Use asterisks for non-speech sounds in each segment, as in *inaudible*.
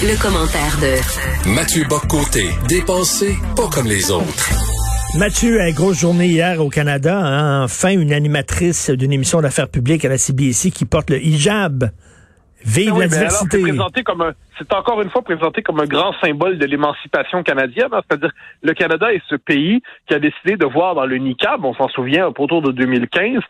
Le, commentaire de Mathieu Boccoté, dépensé pas comme les autres. Mathieu, une grosse journée hier au Canada. hein. Enfin, une animatrice d'une émission d'affaires publiques à la CBC qui porte le hijab. Vive Oui, la diversité. C'est un, encore une fois présenté comme un grand symbole de l'émancipation canadienne. hein. C'est-à-dire, le Canada est ce pays qui a décidé de voir dans le niqab, on s'en souvient, autour de 2015,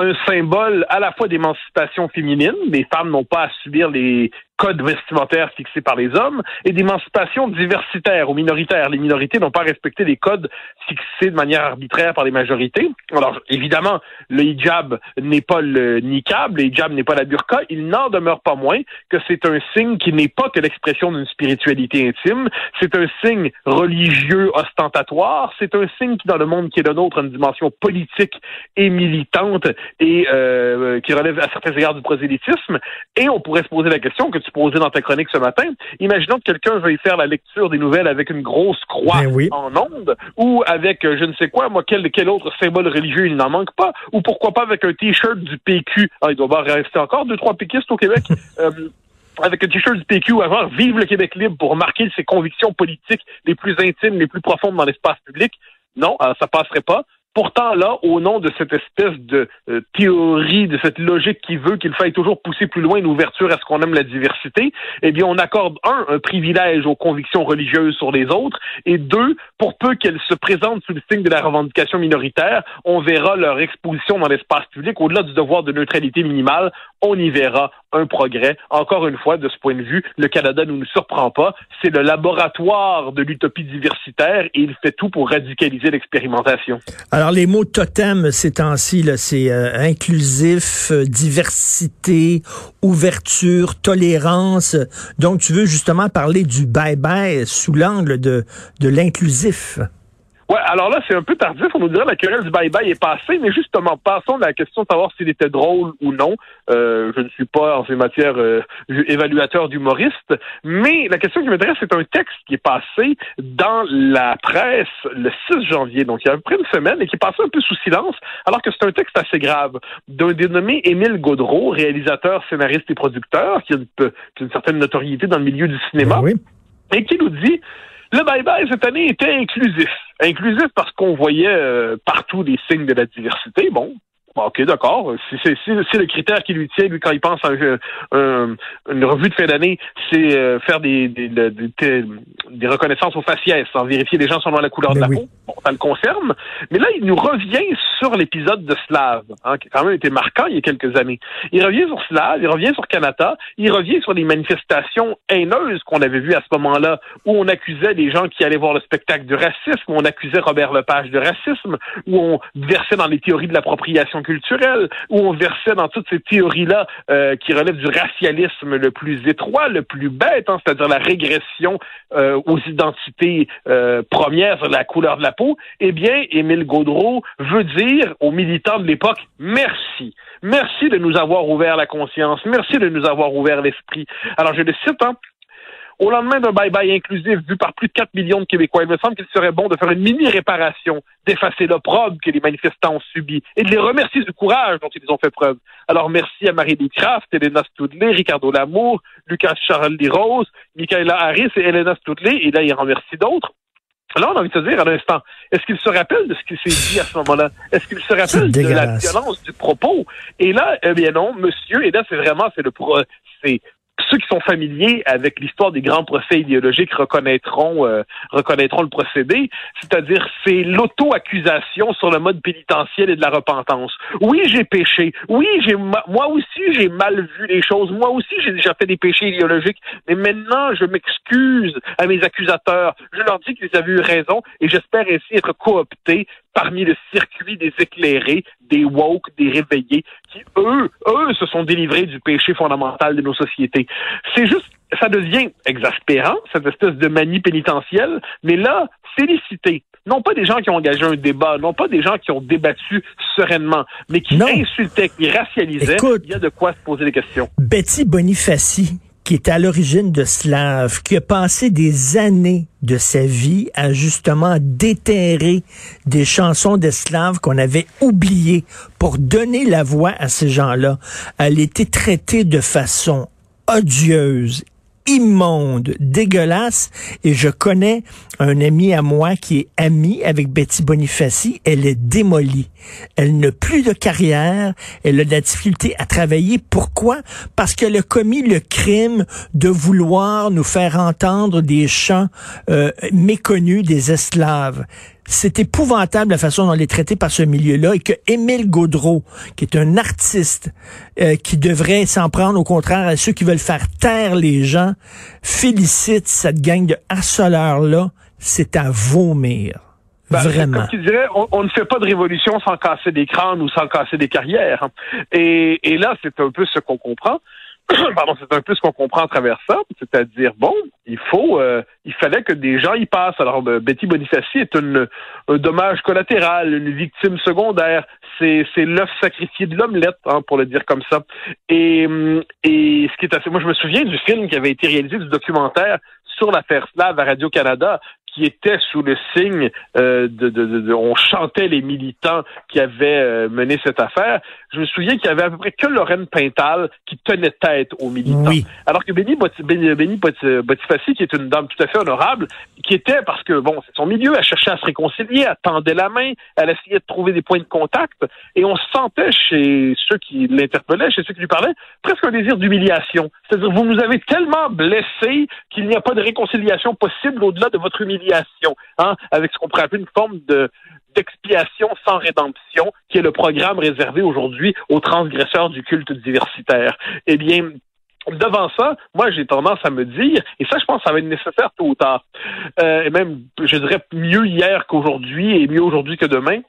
un symbole à la fois d'émancipation féminine, les femmes n'ont pas à subir les codes vestimentaires fixés par les hommes, et d'émancipation diversitaire ou minoritaire. Les minorités n'ont pas respecté les codes fixés de manière arbitraire par les majorités. Alors, évidemment, le hijab n'est pas le niqab, le hijab n'est pas la burqa, il n'en demeure pas moins que c'est un signe qui n'est pas que l'expression d'une spiritualité intime, c'est un signe religieux ostentatoire, c'est un signe qui, dans le monde qui est le nôtre, a une dimension politique et militante et euh, qui relève à certains égards du prosélytisme. Et on pourrait se poser la question que tu posais dans ta chronique ce matin. Imaginons que quelqu'un veuille faire la lecture des nouvelles avec une grosse croix Ben oui. en onde ou avec euh, je ne sais quoi, moi, quel, quel autre symbole religieux il n'en manque pas, ou pourquoi pas avec un T-shirt du PQ. Ah, il doit bien rester encore deux, trois péquistes au Québec. *laughs* Euh, avec un t-shirt du PQ avant Vive le Québec libre pour marquer ses convictions politiques les plus intimes, les plus profondes dans l'espace public. Non, ça passerait pas. Pourtant, là, au nom de cette espèce de euh, théorie, de cette logique qui veut qu'il faille toujours pousser plus loin une ouverture à ce qu'on aime la diversité, eh bien, on accorde, un, un privilège aux convictions religieuses sur les autres, et deux, pour peu qu'elles se présentent sous le signe de la revendication minoritaire, on verra leur exposition dans l'espace public, au-delà du devoir de neutralité minimale, on y verra un progrès. Encore une fois, de ce point de vue, le Canada ne nous surprend pas. C'est le laboratoire de l'utopie diversitaire et il fait tout pour radicaliser l'expérimentation. Alors, les mots totem ces temps-ci, c'est euh, inclusif, euh, diversité, ouverture, tolérance. Donc, tu veux justement parler du bye-bye sous l'angle de, de l'inclusif. Ouais, alors là, c'est un peu tardif. On nous dirait la querelle du bye-bye est passée, mais justement, passons à la question de savoir s'il était drôle ou non. Euh, je ne suis pas en ces matières euh, évaluateur d'humoriste, mais la question qui m'intéresse, c'est un texte qui est passé dans la presse le 6 janvier, donc il y a à peu près une semaine, et qui est passé un peu sous silence, alors que c'est un texte assez grave d'un dénommé Émile Gaudreau, réalisateur, scénariste et producteur, qui a une, une certaine notoriété dans le milieu du cinéma, oui. et qui nous dit le bye-bye cette année était inclusif. Inclusif parce qu'on voyait euh, partout des signes de la diversité. Bon, OK, d'accord. Si c'est si, si le critère qui lui tient, lui, quand il pense à un- un- une revue de fin d'année, c'est euh, faire des, des, des, des- des reconnaissances au faciès, sans vérifier les gens selon la couleur de Ben la oui. peau. Bon, ça le concerne. Mais là, il nous revient sur l'épisode de Slav, hein, qui a quand même été marquant il y a quelques années. Il revient sur Slav, il revient sur Canada, il revient sur les manifestations haineuses qu'on avait vues à ce moment-là, où on accusait les gens qui allaient voir le spectacle de racisme, où on accusait Robert Lepage de racisme, où on versait dans les théories de l'appropriation culturelle, où on versait dans toutes ces théories-là euh, qui relèvent du racialisme le plus étroit, le plus bête, hein, c'est-à-dire la régression euh, aux identités euh, premières sur la couleur de la peau, eh bien, Émile Gaudreau veut dire aux militants de l'époque merci. Merci de nous avoir ouvert la conscience. Merci de nous avoir ouvert l'esprit. Alors, je le cite, hein, au lendemain d'un bye-bye inclusif vu par plus de 4 millions de Québécois, il me semble qu'il serait bon de faire une mini-réparation, d'effacer l'opprobre que les manifestants ont subi et de les remercier du courage dont ils ont fait preuve. Alors merci à Marie-Lee Elena Stoudley, Ricardo Lamour, Lucas Charles Rose, Michaela Harris et Elena Stoudley, et là il remercie d'autres. Là, on a envie de se dire à l'instant, est-ce qu'il se rappelle de ce qui s'est dit à ce moment-là? Est-ce qu'il se rappelle de la violence du propos? Et là, eh bien non, monsieur, et là, c'est vraiment, c'est le pro, c'est ceux qui sont familiers avec l'histoire des grands procès idéologiques reconnaîtront euh, reconnaîtront le procédé, c'est-à-dire c'est l'auto-accusation sur le mode pénitentiel et de la repentance. Oui, j'ai péché. Oui, j'ai moi aussi j'ai mal vu les choses. Moi aussi j'ai déjà fait des péchés idéologiques. Mais maintenant, je m'excuse à mes accusateurs. Je leur dis qu'ils avaient eu raison et j'espère ainsi être coopté parmi le circuit des éclairés, des woke, des réveillés, qui, eux, eux, se sont délivrés du péché fondamental de nos sociétés. C'est juste, ça devient exaspérant, cette espèce de manie pénitentielle, mais là, félicité. Non pas des gens qui ont engagé un débat, non pas des gens qui ont débattu sereinement, mais qui insultaient, qui racialisaient. il y a de quoi se poser des questions. Betty Bonifaci, qui est à l'origine de Slave, qui a passé des années de sa vie à justement déterrer des chansons d'esclaves qu'on avait oubliées pour donner la voix à ces gens-là. Elle était traitée de façon odieuse, immonde, dégueulasse. Et je connais un ami à moi qui est ami avec Betty Bonifaci. Elle est démolie. Elle n'a plus de carrière. Elle a de la difficulté à travailler. Pourquoi? Parce qu'elle a commis le crime de vouloir nous faire entendre des chants euh, méconnus des esclaves c'est épouvantable la façon dont elle est traitée par ce milieu-là et que Émile Gaudreau, qui est un artiste euh, qui devrait s'en prendre au contraire à ceux qui veulent faire taire les gens, félicite cette gang de harceleurs-là. C'est à vomir. Ben, Vraiment. Comme tu dirais, on, ne fait pas de révolution sans casser des crânes ou sans casser des carrières. Et, et là, c'est un peu ce qu'on comprend. *coughs* pardon, c'est un peu ce qu'on comprend à travers ça, c'est-à-dire bon, il faut, euh, il fallait que des gens y passent. Alors euh, Betty Bonifaci est une, un dommage collatéral, une victime secondaire. C'est c'est l'œuf sacrifié de l'omelette, hein, pour le dire comme ça. Et et ce qui est assez, moi je me souviens du film qui avait été réalisé, du documentaire sur l'affaire Slave à Radio Canada, qui était sous le signe euh, de, de, de, on chantait les militants qui avaient euh, mené cette affaire. Je me souviens qu'il y avait à peu près que Lorraine Pintal qui tenait tête aux militants. Alors que Béni, Botifaci, qui est une dame tout à fait honorable, qui était, parce que bon, c'est son milieu, elle cherchait à se réconcilier, elle tendait la main, elle essayait de trouver des points de contact, et on sentait chez ceux qui l'interpellaient, chez ceux qui lui parlaient, presque un désir d'humiliation. C'est-à-dire, vous nous avez tellement blessés qu'il n'y a pas de réconciliation possible au-delà de votre humiliation hein, avec ce qu'on pourrait appeler une forme de d'expiation sans rédemption, qui est le programme réservé aujourd'hui aux transgresseurs du culte diversitaire. Eh bien, devant ça, moi, j'ai tendance à me dire, et ça, je pense que ça va être nécessaire tôt ou tard, euh, et même, je dirais, mieux hier qu'aujourd'hui et mieux aujourd'hui que demain,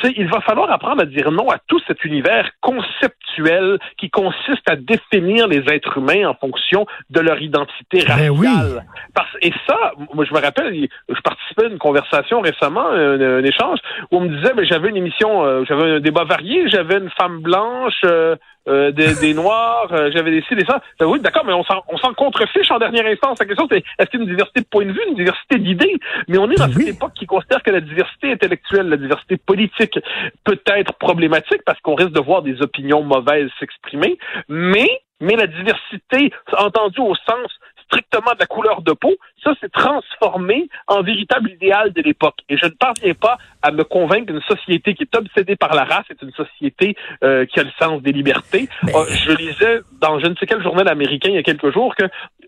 c'est il va falloir apprendre à dire non à tout cet univers conceptuel qui consiste à définir les êtres humains en fonction de leur identité ben raciale. Parce, et ça, moi, je me rappelle, je participais à une conversation récemment, un, échange, où on me disait, mais j'avais une émission, euh, j'avais un débat varié, j'avais une femme blanche, euh, euh, des, des, Noirs, euh, j'avais des ci, des ça. Ben oui, d'accord, mais on s'en, on s'en contrefiche en dernière instance. La question, c'est est-ce qu'il y a une diversité de point de vue, une diversité d'idées? Mais on est dans cette époque qui considère que la diversité intellectuelle, la diversité politique peut être problématique parce qu'on risque de voir des opinions mauvaises s'exprimer, mais mais la diversité, entendue au sens strictement de la couleur de peau, ça s'est transformé en véritable idéal de l'époque. Et je ne parviens pas à me convaincre qu'une société qui est obsédée par la race est une société euh, qui a le sens des libertés. Euh, je lisais dans je ne sais quel journal américain il y a quelques jours que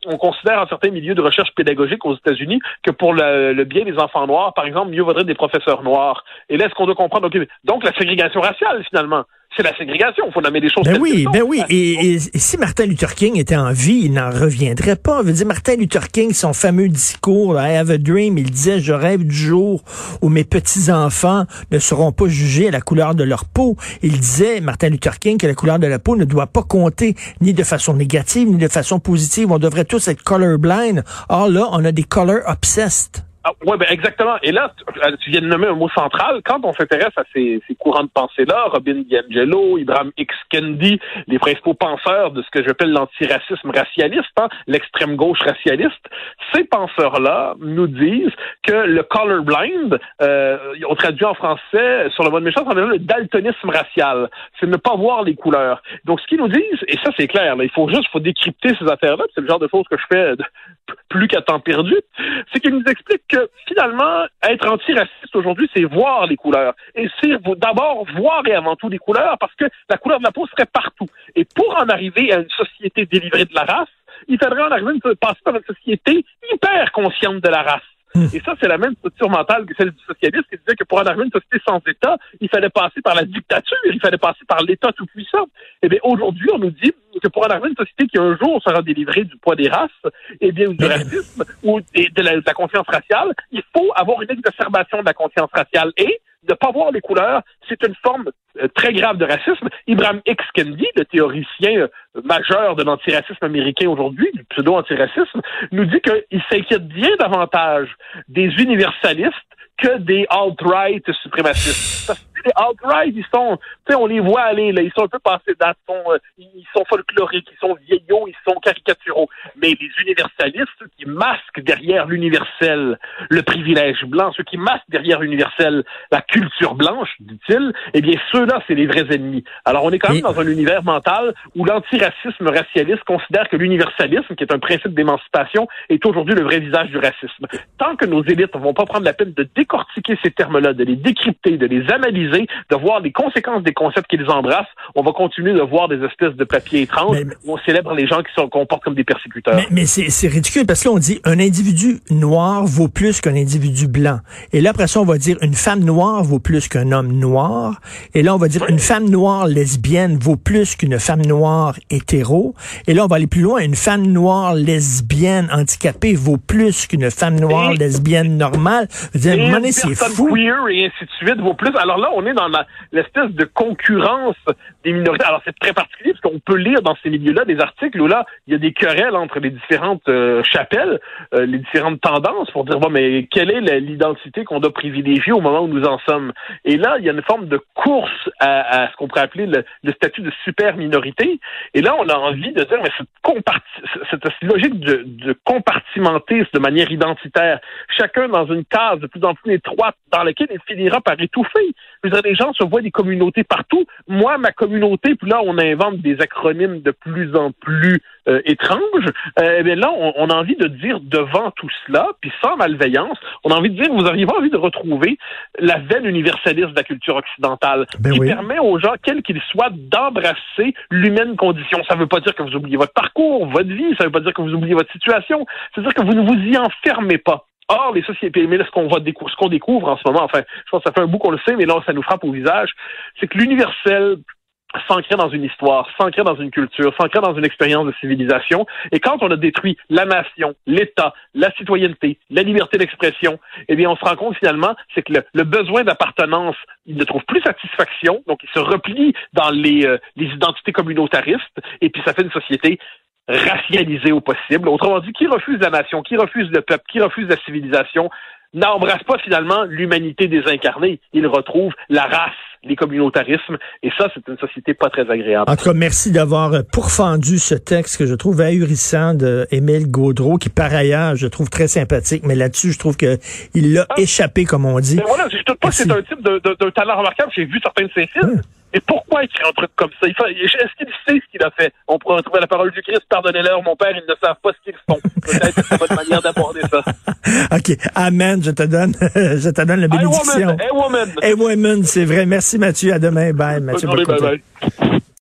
on considère en certains milieux de recherche pédagogique aux États-Unis que pour le, bien des enfants noirs, par exemple, mieux vaudrait des professeurs noirs. Et là, est-ce qu'on doit comprendre, donc la ségrégation raciale, finalement c'est la ségrégation. Il faut nommer des choses. Ben oui, ben oui. Et, si Martin Luther King était en vie, il n'en reviendrait pas. Je veux dire, Martin Luther King, son fameux discours, I have a dream, il disait, je rêve du jour où mes petits-enfants ne seront pas jugés à la couleur de leur peau. Il disait, Martin Luther King, que la couleur de la peau ne doit pas compter ni de façon négative, ni de façon positive. On devrait tous être colorblind. Or là, on a des color obsessed. Ah, oui, ben exactement. Et là, euh, tu viens de nommer un mot central. Quand on s'intéresse à ces, courants de pensée-là, Robin DiAngelo, Ibrahim X. Kendi, les principaux penseurs de ce que j'appelle l'antiracisme racialiste, hein, l'extrême gauche racialiste, ces penseurs-là nous disent que le colorblind, euh, on traduit en français sur le mode méchant, on appelle le daltonisme racial. C'est ne pas voir les couleurs. Donc, ce qu'ils nous disent, et ça c'est clair, il faut juste, faut décrypter ces affaires-là. C'est le genre de choses que je fais *laughs* plus qu'à temps perdu. C'est qu'ils nous expliquent que finalement, être antiraciste aujourd'hui, c'est voir les couleurs. Et c'est d'abord voir et avant tout les couleurs, parce que la couleur de la peau serait partout. Et pour en arriver à une société délivrée de la race, il faudrait en arriver à passer par une société hyper consciente de la race. *laughs* Et ça, c'est la même structure mentale que celle du socialiste qui disait que pour en arriver à une société sans État, il fallait passer par la dictature, il fallait passer par l'État tout-puissant. Eh bien, aujourd'hui, on nous dit que pour en arriver à une société qui un jour sera délivrée du poids des races, eh bien, ou du racisme, ou de la, de la conscience raciale, il faut avoir une exacerbation de la conscience raciale. Et ne pas voir les couleurs, c'est une forme euh, très grave de racisme. Ibrahim X. Kendi, le théoricien euh, majeur de l'antiracisme américain aujourd'hui, du pseudo-antiracisme, nous dit qu'il s'inquiète bien davantage des universalistes que des alt-right suprémacistes les ils sont, tu sais, on les voit aller, là, ils sont un peu passés date, euh, ils sont folkloriques, ils sont vieillots, ils sont caricaturaux. Mais les universalistes, ceux qui masquent derrière l'universel le privilège blanc, ceux qui masquent derrière l'universel la culture blanche, dit-il, eh bien, ceux-là, c'est les vrais ennemis. Alors, on est quand même dans un univers mental où l'antiracisme racialiste considère que l'universalisme, qui est un principe d'émancipation, est aujourd'hui le vrai visage du racisme. Tant que nos élites ne vont pas prendre la peine de décortiquer ces termes-là, de les décrypter, de les analyser, de voir les conséquences des concepts qu'ils embrassent, on va continuer de voir des espèces de papiers étranges où on célèbre les gens qui se comportent comme des persécuteurs. Mais, mais c'est ridicule parce que là, on dit un individu noir vaut plus qu'un individu blanc. Et là, après ça, on va dire une femme noire vaut plus qu'un homme noir. Et là, on va dire une femme noire lesbienne vaut plus qu'une femme noire hétéro. Et là, on va aller plus loin. Une femme noire lesbienne handicapée vaut plus qu'une femme noire lesbienne normale. Dire, c'est fou. queer et ainsi de suite vaut plus. Alors là, on est dans l'espèce de concurrence des minorités. Alors c'est très particulier parce qu'on peut lire dans ces milieux-là des articles où là, il y a des querelles entre les différentes euh, chapelles, euh, les différentes tendances pour dire bon mais quelle est l'identité qu'on doit privilégier au moment où nous en sommes? Et là, il y a une forme de course à, ce qu'on pourrait appeler le, statut de super minorité. Et là, on a envie de dire mais cette, cette logique de, de compartimenter de manière identitaire, chacun dans une case de plus en plus étroite dans laquelle il finira par étouffer. Je veux dire, les gens se voient des communautés partout. Moi, ma communauté, puis là, on invente des acronymes de plus en plus euh, étranges. Euh, eh là, on, a envie de dire devant tout cela, puis sans malveillance, on a envie de dire, vous auriez envie de retrouver la veine universaliste de la culture occidentale, ben qui permet aux gens, quels qu'ils soient, d'embrasser l'humaine condition. Ça ne veut pas dire que vous oubliez votre parcours, votre vie, ça ne veut pas dire que vous oubliez votre situation, c'est-à-dire que vous ne vous y enfermez pas. Or, les sociétés, mais là, ce qu'on découvre en ce moment, enfin, je pense que ça fait un bout qu'on le sait, mais là, ça nous frappe au visage, c'est que l'universel s'ancrer dans une histoire, s'ancrer dans une culture, s'ancrer dans une expérience de civilisation. Et quand on a détruit la nation, l'État, la citoyenneté, la liberté d'expression, eh bien, on se rend compte finalement, c'est que le, besoin d'appartenance, il ne trouve plus satisfaction, donc il se replie dans les, euh, les identités communautaristes, et puis ça fait une société racialisé au possible. Autrement dit, qui refuse la nation, qui refuse le peuple, qui refuse la civilisation, n'embrasse pas finalement l'humanité désincarnée. Il retrouve la race, les communautarismes, et ça, c'est une société pas très agréable. En tout cas, merci d'avoir pourfendu ce texte que je trouve ahurissant de Émile Gaudreau, qui par ailleurs, je trouve très sympathique, mais là-dessus, je trouve que il l'a ah. échappé, comme on dit. Mais voilà, je ne pas que c'est un type de, talent remarquable. J'ai vu certains de ses films. Mais pourquoi écrire un truc comme ça? Est-ce qu'il sait ce qu'il a fait? On pourrait trouver la parole du Christ, pardonnez-leur, mon père, ils ne savent pas ce qu'ils font. Peut-être que c'est votre manière d'aborder ça. *laughs* OK. Amen. Je te donne, *laughs* je te donne la bénédiction. Hey woman. Hey woman. c'est vrai. Merci Mathieu. À demain. Bye, Mathieu. bye bye.